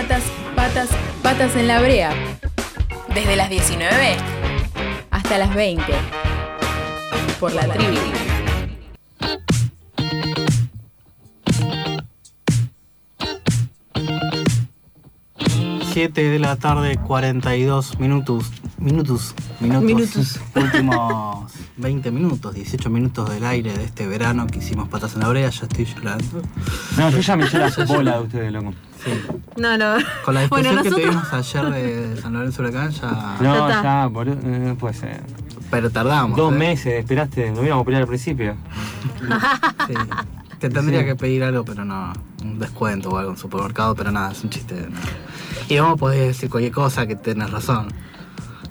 Patas, patas, patas en la brea. Desde las 19 hasta las 20. Por la tribu. 7 de la tarde, 42 minutos. Minutos. Minutos. Minutos. Últimos 20 minutos, 18 minutos del aire de este verano que hicimos patas en la brea. Ya estoy llorando. No, yo ya me eché la bola de ustedes, loco. Sí. No, no. Con la discusión Bueno, que nosotros- tuvimos ayer de San Lorenzo Huracán ya. No, Ya boludo, no puede ser. Pero tardamos. Dos ¿eh? meses, esperaste, no íbamos a pelear al principio. Sí. Te tendría que pedir algo, pero no. Un descuento o algo en supermercado, pero nada, es un chiste. no. Y vos podés decir cualquier cosa que tenés razón.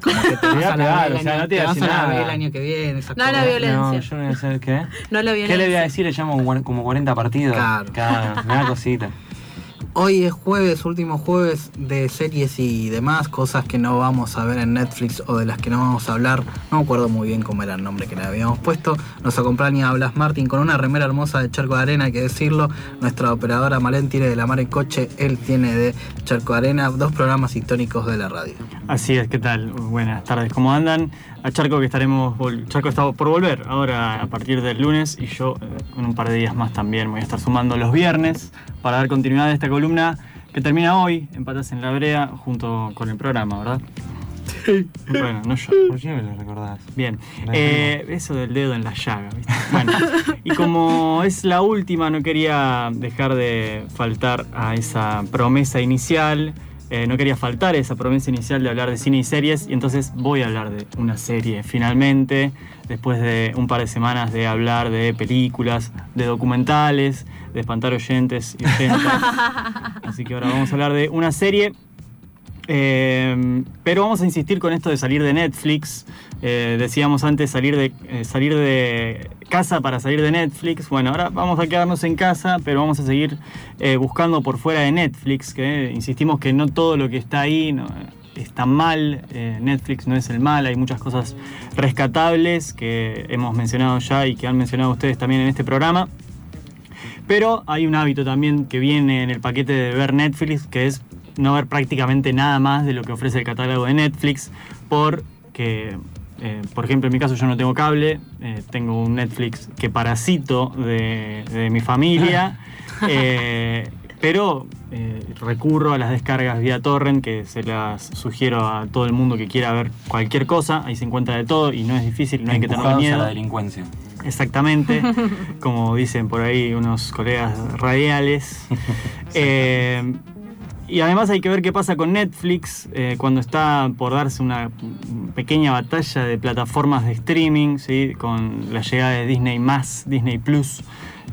Como que te voy a pegar, o sea, no te voy a decir nada. el año que viene. No a la violencia. No, yo no voy a hacer qué. No la violencia. ¿Qué le voy a decir? Le llamo como- como 40 partidos. Claro. me da cosita. Hoy es jueves, último jueves de series y demás, cosas que no vamos a ver en Netflix o de las que no vamos a hablar. No me acuerdo muy bien cómo era el nombre que le habíamos puesto. Nos acompaña Blas Martín con una remera hermosa de Charco de Arena, hay que decirlo. Nuestra operadora Malén tiene de la mar en coche, él tiene de Charco de Arena, dos programas históricos de la radio. Así es, ¿qué tal? Buenas tardes, ¿cómo andan? A Charco que estaremos, Charco está por volver ahora a partir del lunes y yo eh, en un par de días más también voy a estar sumando los viernes para dar continuidad a esta columna que termina hoy en Patas en la Brea junto con el programa, ¿verdad? Bueno, no yo. ¿Por qué me lo recordás? Bien, Eh, eso del dedo en la llaga, ¿viste? Bueno, y como es la última, no quería dejar de faltar a esa promesa inicial, eh, no quería faltar esa promesa inicial de hablar de cine y series, y entonces voy a hablar de una serie, finalmente, después de un par de semanas de hablar de películas, de documentales, de espantar oyentes y oyentas. Así que ahora vamos a hablar de una serie eh, pero vamos a insistir con esto de salir de Netflix. Eh, decíamos antes salir de, eh, salir de casa para salir de Netflix. Bueno, ahora vamos a quedarnos en casa, pero vamos a seguir eh, buscando por fuera de Netflix. Que insistimos que no todo lo que está ahí está mal. Netflix no es el mal. Hay muchas cosas rescatables que hemos mencionado ya y que han mencionado ustedes también en este programa. Pero hay un hábito también que viene en el paquete de ver Netflix, que es no ver prácticamente nada más de lo que ofrece el catálogo de Netflix, porque, eh, por ejemplo, en mi caso yo no tengo cable, eh, tengo un Netflix que parasito de, de mi familia, eh, pero eh, recurro a las descargas vía torrent, que se las sugiero a todo el mundo que quiera ver cualquier cosa, ahí se encuentra de todo y no es difícil, no hay que tener miedo. a la delincuencia. Exactamente, como dicen por ahí unos colegas radiales. Y además hay que ver qué pasa con Netflix eh, cuando está por darse una pequeña batalla de plataformas de streaming, con la llegada de Disney más, Disney Plus.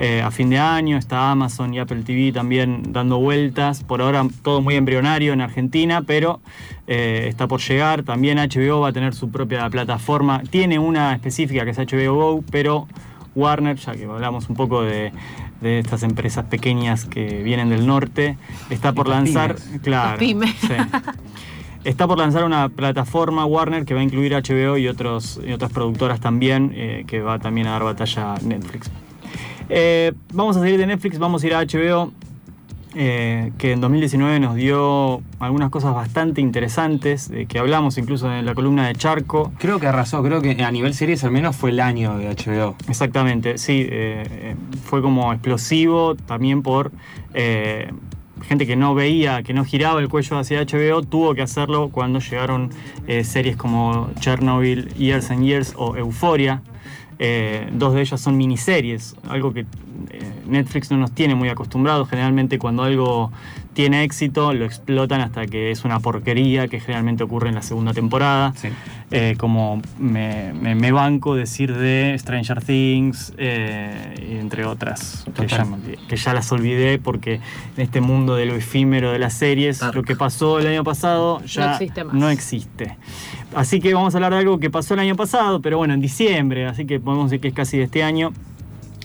eh, a fin de año está Amazon y Apple TV también dando vueltas. Por ahora todo muy embrionario en Argentina, pero eh, está por llegar. También HBO va a tener su propia plataforma. Tiene una específica que es HBO Go, pero Warner, ya que hablamos un poco de, de estas empresas pequeñas que vienen del norte, está por lanzar. pymes. Claro. Las pymes. sí. Está por lanzar una plataforma Warner que va a incluir HBO y, otros, y otras productoras también, eh, que va también a dar batalla a Netflix. Eh, vamos a salir de Netflix, vamos a ir a HBO, eh, que en 2019 nos dio algunas cosas bastante interesantes, que hablamos incluso en la columna de Charco. Creo que arrasó, creo que a nivel series al menos fue el año de HBO. Exactamente, sí, eh, eh, fue como explosivo también por gente que no veía, que no giraba el cuello hacia HBO, tuvo que hacerlo cuando llegaron series como Chernobyl, Years and Years o Euphoria. Eh, dos de ellas son miniseries, algo que eh, Netflix no nos tiene muy acostumbrados. Generalmente cuando algo tiene éxito lo explotan hasta que es una porquería, que generalmente ocurre en la segunda temporada. Sí. Eh, como me, me- me banco decir de Stranger Things, eh, entre otras, que ya, que las olvidé porque en este mundo de lo efímero de las series, Dark. lo que pasó el año pasado ya No existe más. no existe. Así que vamos a hablar de algo que pasó el año pasado, pero bueno, en diciembre, así que podemos decir que es casi de este año.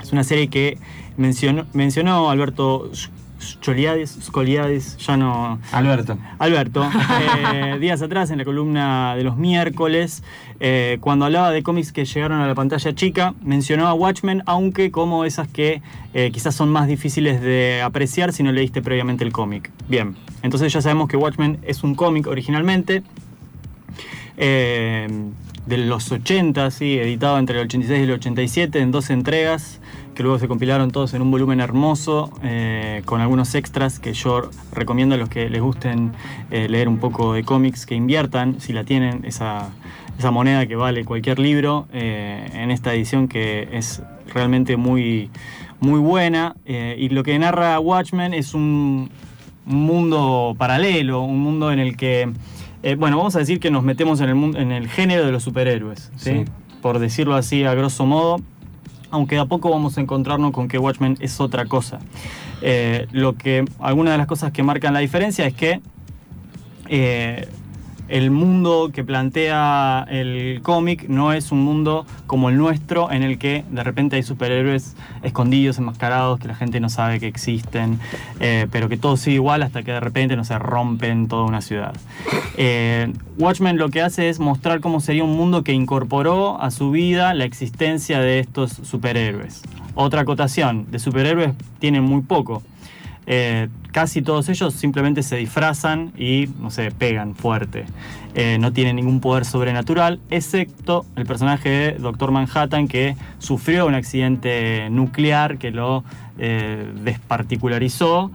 Es una serie que mencionó, mencionó Alberto Scoliadis, Scoliadis, ya no... Alberto. Alberto, eh, días atrás en la columna de los miércoles, eh, cuando hablaba de cómics que llegaron a la pantalla chica, mencionó a Watchmen, aunque como esas que eh, quizás son más difíciles de apreciar si no leíste previamente el cómic. Bien, entonces ya sabemos que Watchmen es un cómic originalmente. de los 80, sí, editado entre el 86 y el 87 en dos entregas, que luego se compilaron todos en un volumen hermoso, eh, con algunos extras que yo recomiendo a los que les gusten eh, leer un poco de cómics, que inviertan, si la tienen, esa, esa moneda que vale cualquier libro, eh, en esta edición que es realmente muy, muy buena. y lo que narra Watchmen es un mundo paralelo, un mundo en el que, eh, bueno, vamos a decir que nos metemos en el, en el género de los superhéroes, ¿sí? Sí. por decirlo así a grosso modo, aunque de a poco vamos a encontrarnos con que Watchmen es otra cosa. Eh, lo que, algunas de las cosas que marcan la diferencia es que eh, el mundo que plantea el cómic no es un mundo como el nuestro en el que de repente hay superhéroes escondidos, enmascarados, que la gente no sabe que existen, eh, pero que todo sigue igual hasta que de repente no se rompen toda una ciudad. Eh, Watchmen lo que hace es mostrar cómo sería un mundo que incorporó a su vida la existencia de estos superhéroes. Otra acotación, de superhéroes tienen muy poco. Eh, casi todos ellos simplemente se disfrazan y, no sé, pegan fuerte. Eh, no tienen ningún poder sobrenatural, excepto el personaje de Doctor Manhattan que sufrió un accidente nuclear que lo eh, desparticularizó,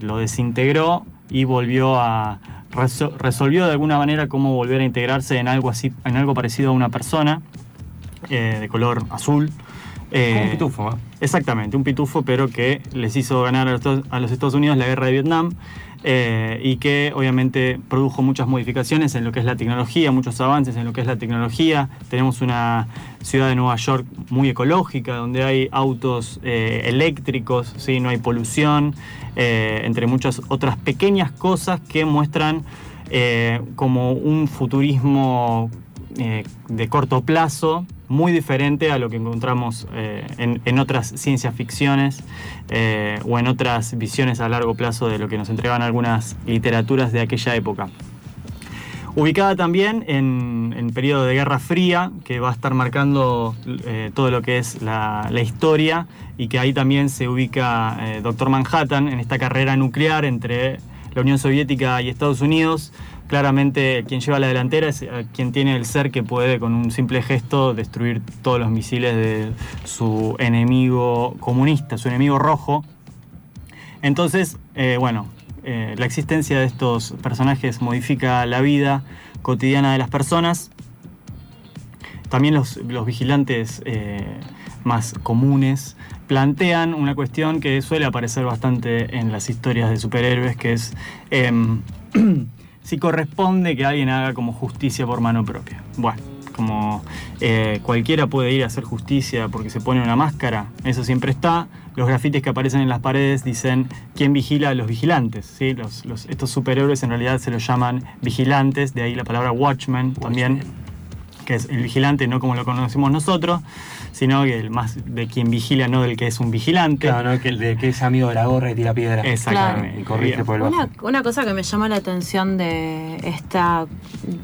lo desintegró y volvió a reso- resolvió de alguna manera cómo volver a integrarse en algo así, en algo parecido a una persona de color azul. Eh, Como un pitufo, ¿eh? Exactamente, un pitufo, pero que les hizo ganar a los, Estados- a los Estados Unidos la guerra de Vietnam eh, y que obviamente produjo muchas modificaciones en lo que es la tecnología, muchos avances en lo que es la tecnología. Tenemos una ciudad de Nueva York muy ecológica, donde hay autos eh, eléctricos, ¿sí? no hay polución, eh, entre muchas otras pequeñas cosas que muestran como un futurismo eh, de corto plazo, muy diferente a lo que encontramos eh, en, otras ciencias ficciones eh, o en otras visiones a largo plazo de lo que nos entregaban algunas literaturas de aquella época. Ubicada también en, en periodo de Guerra Fría, que va a estar marcando todo lo que es la, la historia, y que ahí también se ubica Doctor Manhattan en esta carrera nuclear entre la Unión Soviética y Estados Unidos. Claramente quien lleva la delantera es eh, quien tiene el ser que puede con un simple gesto destruir todos los misiles de su enemigo comunista, su enemigo rojo. Entonces, eh, bueno, eh, la existencia de estos personajes modifica la vida cotidiana de las personas. También los, vigilantes más comunes plantean una cuestión que suele aparecer bastante en las historias de superhéroes, que es em, si corresponde que alguien haga como justicia por mano propia. Bueno, como eh, cualquiera puede ir a hacer justicia porque se pone una máscara, eso siempre está. Los grafitis que aparecen en las paredes dicen quién vigila a los vigilantes. ¿sí? Los, estos superhéroes en realidad se los llaman vigilantes, de ahí la palabra watchman también, que es el vigilante no como lo conocemos nosotros, sino que el más de quien vigila, no del que es un vigilante. Claro, ¿no? Que, el de, que es amigo de la gorra y tira piedra. Exactamente. Y corriste Bien. por el una cosa que me llama la atención de esta,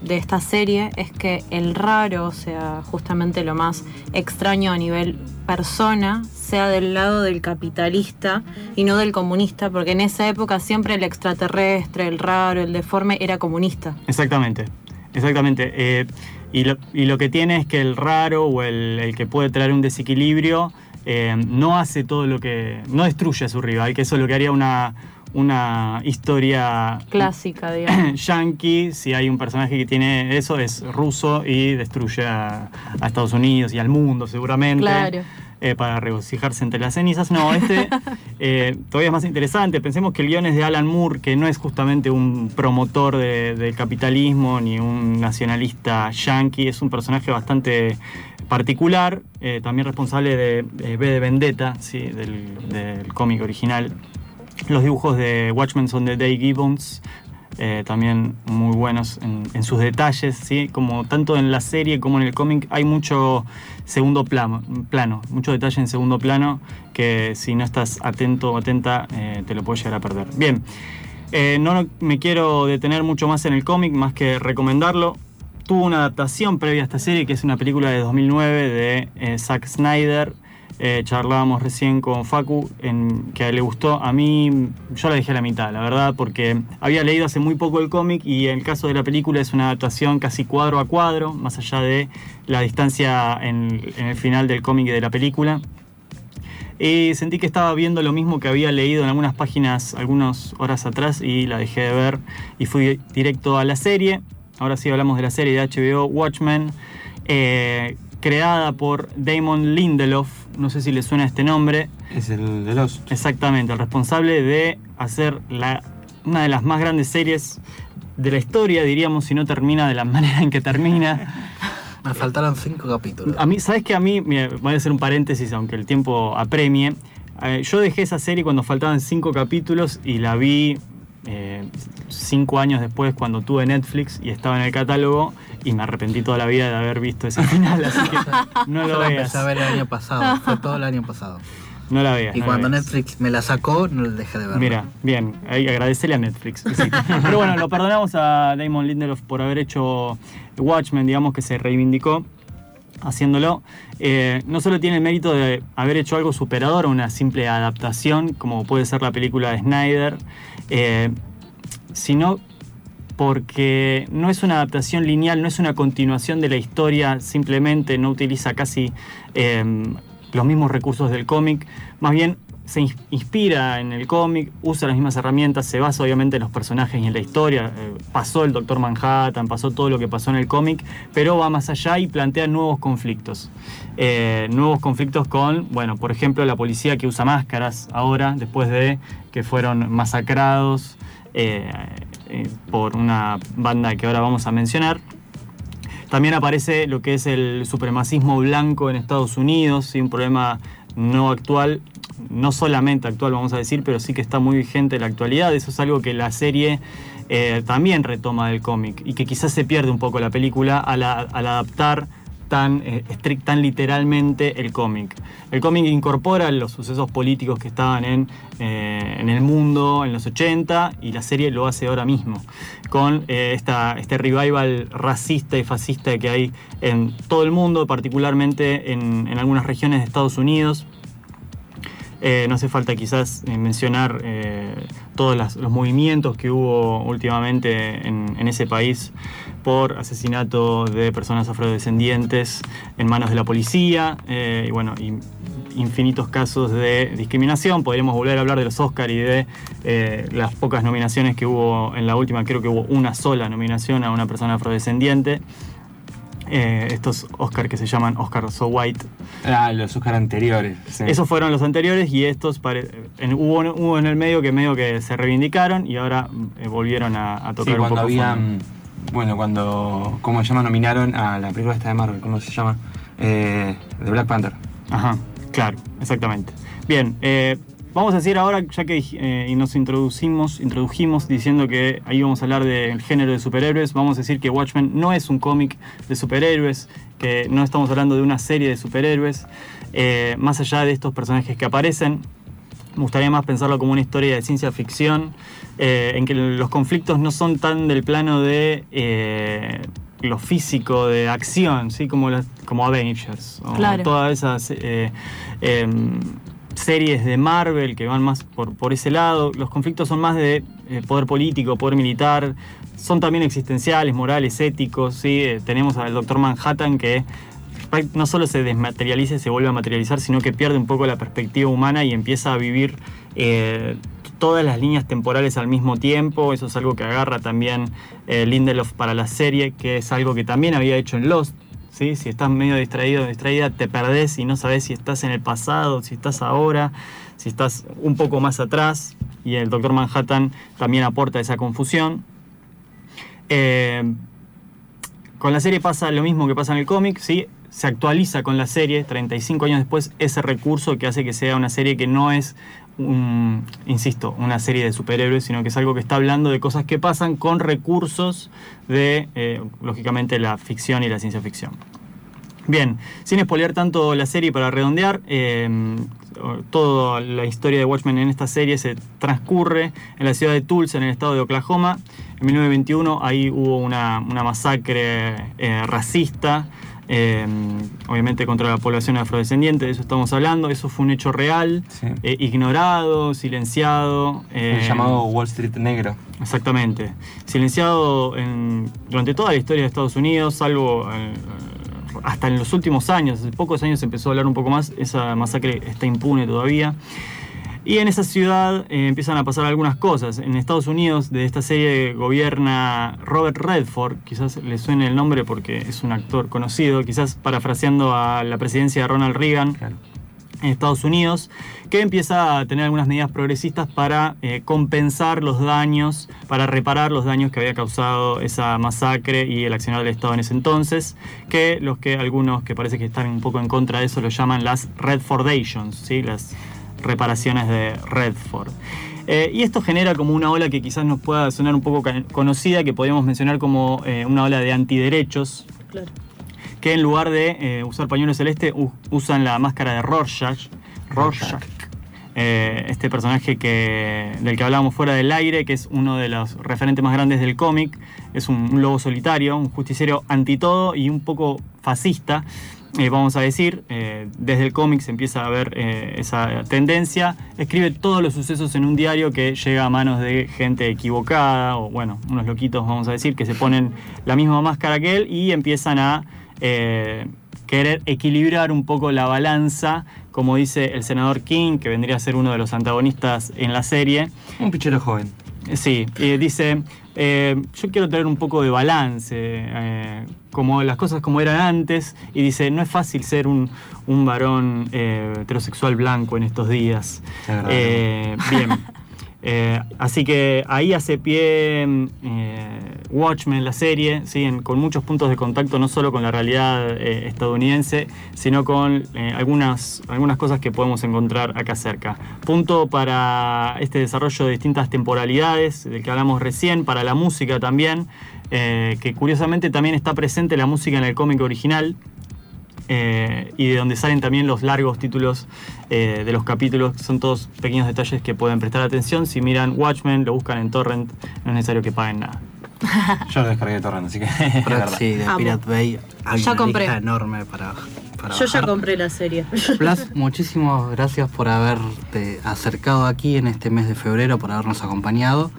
de esta serie es que el raro, o sea, justamente lo más extraño a nivel persona, sea del lado del capitalista y no del comunista, porque en esa época siempre el extraterrestre, el raro, el deforme era comunista. Exactamente, exactamente. Eh, y, lo, y lo que tiene es que el raro o el, el que puede traer un desequilibrio eh, no hace todo lo que. no destruye a su rival, que eso es lo que haría una, una historia Clásica, digamos. yankee. Si hay un personaje que tiene eso, es ruso y destruye a, a Estados Unidos y al mundo, seguramente Claro. Eh, para regocijarse entre las cenizas. No, este eh, todavía es más interesante. Pensemos que el guion es de Alan Moore, que no es justamente un promotor de- del capitalismo ni un nacionalista yankee, es un personaje bastante particular, eh, también responsable de, de V de Vendetta, ¿sí? del, del cómic original. Los dibujos de Watchmen son de Dave Gibbons, eh, también muy buenos en, sus detalles, ¿sí? como tanto en la serie como en el cómic hay mucho segundo plano, mucho detalle en segundo plano que si no estás atento o atenta eh, te lo puedes llegar a perder. Bien, eh, no me quiero detener mucho más en el cómic, más que recomendarlo. Tuvo una adaptación previa a esta serie, que es una película de 2009 de Zack Snyder. Eh, charlábamos recién con Facu, en, que le gustó. A mí, yo la dejé a la mitad, la verdad, porque había leído hace muy poco el cómic y en el caso de la película es una adaptación casi cuadro a cuadro, más allá de la distancia en, el final del cómic y de la película. Y sentí que estaba viendo lo mismo que había leído en algunas páginas algunas horas atrás y la dejé de ver y fui directo a la serie. Ahora sí hablamos de la serie de HBO Watchmen, eh, creada por Damon Lindelof. No sé si le suena este nombre. Es el de los. Exactamente, el responsable de hacer la, una de las más grandes series de la historia, diríamos, si no termina de la manera en que termina. Me faltaron cinco capítulos. A mí, ¿sabes que A mí, mira, voy a hacer un paréntesis, aunque el tiempo apremie. Eh, yo dejé esa serie cuando faltaban cinco capítulos y la vi eh, cinco años después cuando tuve Netflix y estaba en el catálogo y me arrepentí toda la vida de haber visto ese final, así que no Yo lo la veas. empecé a ver el año pasado, fue todo el año pasado. No la veas. Y no cuando veas. Netflix me la sacó, no la dejé de ver. Mira, bien, ahí agradecele a Netflix. sí. Pero bueno, lo perdonamos a Damon Lindelof por haber hecho Watchmen, digamos que se reivindicó haciéndolo. Eh, no solo tiene el mérito de haber hecho algo superador a una simple adaptación, como puede ser la película de Snyder, eh, sino porque no es una adaptación lineal, no es una continuación de la historia, simplemente no utiliza casi eh, los mismos recursos del cómic, más bien se ins- inspira en el cómic, usa las mismas herramientas, se basa obviamente en los personajes y en la historia. Eh, pasó el Doctor Manhattan, pasó todo lo que pasó en el cómic, pero va más allá y plantea nuevos conflictos. Eh, nuevos conflictos con, bueno, por ejemplo, la policía que usa máscaras ahora, después de que fueron masacrados eh, eh, por una banda que ahora vamos a mencionar. También aparece lo que es el supremacismo blanco en Estados Unidos, ¿sí? un problema no actual, no solamente actual vamos a decir, pero sí que está muy vigente en la actualidad. Eso es algo que la serie eh, también retoma del cómic y que quizás se pierde un poco la película al adaptar tan, eh, tan literalmente el cómic. El cómic incorpora los sucesos políticos que estaban en, eh, el mundo en los 80 y la serie lo hace ahora mismo, con eh, este revival racista y fascista que hay en todo el mundo, particularmente en, en algunas regiones de Estados Unidos. Eh, no hace falta quizás eh, mencionar eh, todos los movimientos que hubo últimamente en, ese país por asesinato de personas afrodescendientes en manos de la policía y bueno, infinitos casos de discriminación. Podríamos volver a hablar de los Oscar y de las pocas nominaciones que hubo en la última, creo que hubo una sola nominación a una persona afrodescendiente. Eh, estos Oscar que se llaman Oscar So White, Ah, los Oscar anteriores. sí. esos fueron los anteriores y estos pare- en- hubo, hubo en el medio que medio que se reivindicaron y ahora eh, volvieron a, a Sí, tocar un cuando poco había. Bueno, cuando. ¿Cómo se llama? Nominaron a la película esta de Marvel. ¿Cómo se llama? Eh, de Black Panther. Ajá, claro, exactamente. Bien, eh, vamos a decir ahora, ya que eh, y nos introducimos, introdujimos diciendo que ahí vamos a hablar del género de superhéroes, vamos a decir que Watchmen no es un cómic de superhéroes, que no estamos hablando de una serie de superhéroes, eh, más allá de estos personajes que aparecen. Me gustaría más pensarlo como una historia de ciencia ficción, eh, en que los conflictos no son tan del plano de eh, lo físico, de acción, ¿sí? como, las- como Avengers, o Claro. todas esas em, series de Marvel que van más por, por ese lado. Los conflictos son más de eh, poder político, poder militar, son también existenciales, morales, éticos. ¿sí? Eh, tenemos al Doctor Manhattan que no solo se desmaterializa y se vuelve a materializar, sino que pierde un poco la perspectiva humana y empieza a vivir eh, todas las líneas temporales al mismo tiempo. Eso es algo que agarra también Lindelof para la serie, que es algo que también había hecho en Lost. ¿Sí? Si estás medio distraído o distraída, te perdés y no sabes si estás en el pasado, si estás ahora, si estás un poco más atrás. Y el Doctor Manhattan también aporta esa confusión. Eh, con la serie pasa lo mismo que pasa en el cómic, ¿sí? se actualiza con la serie 35 años después ese recurso que hace que sea una serie que no es un, insisto, una serie de superhéroes, sino que es algo que está hablando de cosas que pasan con recursos de, eh, lógicamente, la ficción y la ciencia ficción. Bien, sin espolear tanto la serie para redondear, eh, toda la historia de Watchmen en esta serie se transcurre en la ciudad de Tulsa, en el estado de Oklahoma. En 1921 ahí hubo una, una masacre eh, racista, eh, obviamente contra la población afrodescendiente, de eso estamos hablando. Eso fue un hecho real, Sí. eh, ignorado, silenciado. eh, El llamado Wall Street negro. Exactamente. Silenciado en- durante toda la historia de Estados Unidos, salvo eh, hasta en los últimos años, hace pocos años se empezó a hablar un poco más, esa masacre está impune todavía. Y en esa ciudad eh, empiezan a pasar algunas cosas. En Estados Unidos, de esta serie gobierna Robert Redford, quizás le suene el nombre porque es un actor conocido, quizás parafraseando a la presidencia de Ronald Reagan Claro. en Estados Unidos, que empieza a tener algunas medidas progresistas para eh, compensar los daños, para reparar los daños que había causado esa masacre y el accionar del Estado en ese entonces, que los que algunos que parece que están un poco en contra de eso lo llaman las Redfordations, ¿sí? las reparaciones de Redford. Eh, y esto genera como una ola que quizás nos pueda sonar un poco conocida, que podríamos mencionar como eh, una ola de antiderechos, Claro. que en lugar de eh, usar pañuelo celeste usan la máscara de Rorschach. Rorschach. Eh, este personaje que, del que hablábamos fuera del aire, que es uno de los referentes más grandes del cómic, es un, un lobo solitario, un justiciero anti todo y un poco fascista, eh, vamos a decir. Eh, desde el cómic se empieza a ver eh, esa tendencia. Escribe todos los sucesos en un diario que llega a manos de gente equivocada, o bueno, unos loquitos, vamos a decir, que se ponen la misma máscara que él y empiezan a querer equilibrar un poco la balanza, como dice el senador King, que vendría a ser uno de los antagonistas en la serie. Un pichero joven. Sí, eh, dice, eh, yo quiero tener un poco de balance, eh, como las cosas como eran antes, y dice, no es fácil ser un, un varón eh, heterosexual blanco en estos días. Bien. Eh, así que ahí hace pie eh, Watchmen, la serie, ¿sí? Con muchos puntos de contacto, no solo con la realidad eh, estadounidense, sino con algunas, algunas cosas que podemos encontrar acá cerca. Punto para este desarrollo de distintas temporalidades, del que hablamos recién, para la música también, que curiosamente también está presente la música en el cómic original. Eh, y de donde salen también los largos títulos eh, de los capítulos. Son todos pequeños detalles que pueden prestar atención. Si miran Watchmen, lo buscan en Torrent, no es necesario que paguen nada. Yo lo descargué de torrent, así que sí, de. Pirate Bay hay Ya una compré. lista enorme para, para Yo ya compré la serie. Blas, muchísimas gracias por haberte acercado aquí en este mes de febrero, por habernos acompañado.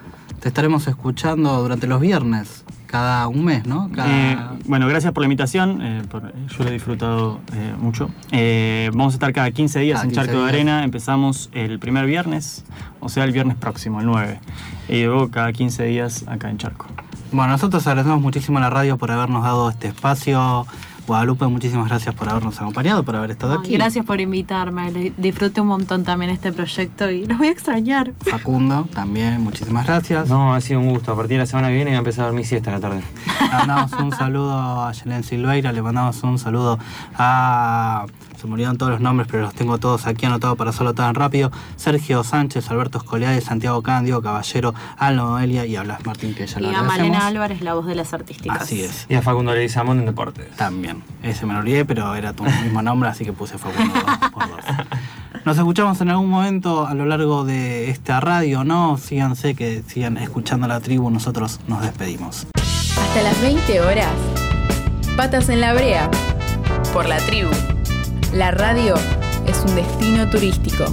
Te estaremos escuchando durante los viernes, cada un mes, ¿no? Cada... Eh, bueno, gracias por la invitación. eh, por- yo lo he disfrutado eh, mucho. Vamos a estar cada 15 días Cada en 15 Charco de. Arena. Empezamos el primer viernes, o sea, el viernes próximo, el 9. Y luego cada 15 días acá en Charco. Bueno, nosotros agradecemos muchísimo a la radio por habernos dado este espacio. Guadalupe, muchísimas gracias por habernos acompañado, por haber estado Ay, aquí. Gracias por invitarme. Le- Disfruté un montón también este proyecto y los voy a extrañar. Facundo, también, muchísimas gracias. No, ha sido un gusto. A partir de la semana que viene voy a empezar a dormir siesta a la tarde. Le mandamos un saludo a Yelen Silveira, le mandamos un saludo a. Se me olvidaron todos los nombres, pero los tengo todos aquí anotados para hacerlo tan rápido. Sergio Sánchez, Alberto Escoliades, Santiago Cándido, Caballero, Alno Noelia y a Blas Martín, que ya lo Y a. Malena Álvarez, la voz de las artísticas. Así es. Y a Facundo Leguizamón en deportes. También. Ese me lo olvidé, pero era tu mismo nombre, así que puse Facundo por dos. Nos escuchamos en algún momento a lo largo de esta radio, ¿no? Síganse, que sigan escuchando la tribu. Nosotros nos despedimos. Hasta las 20 horas. Patas en la brea. Por la tribu. La radio es un destino turístico.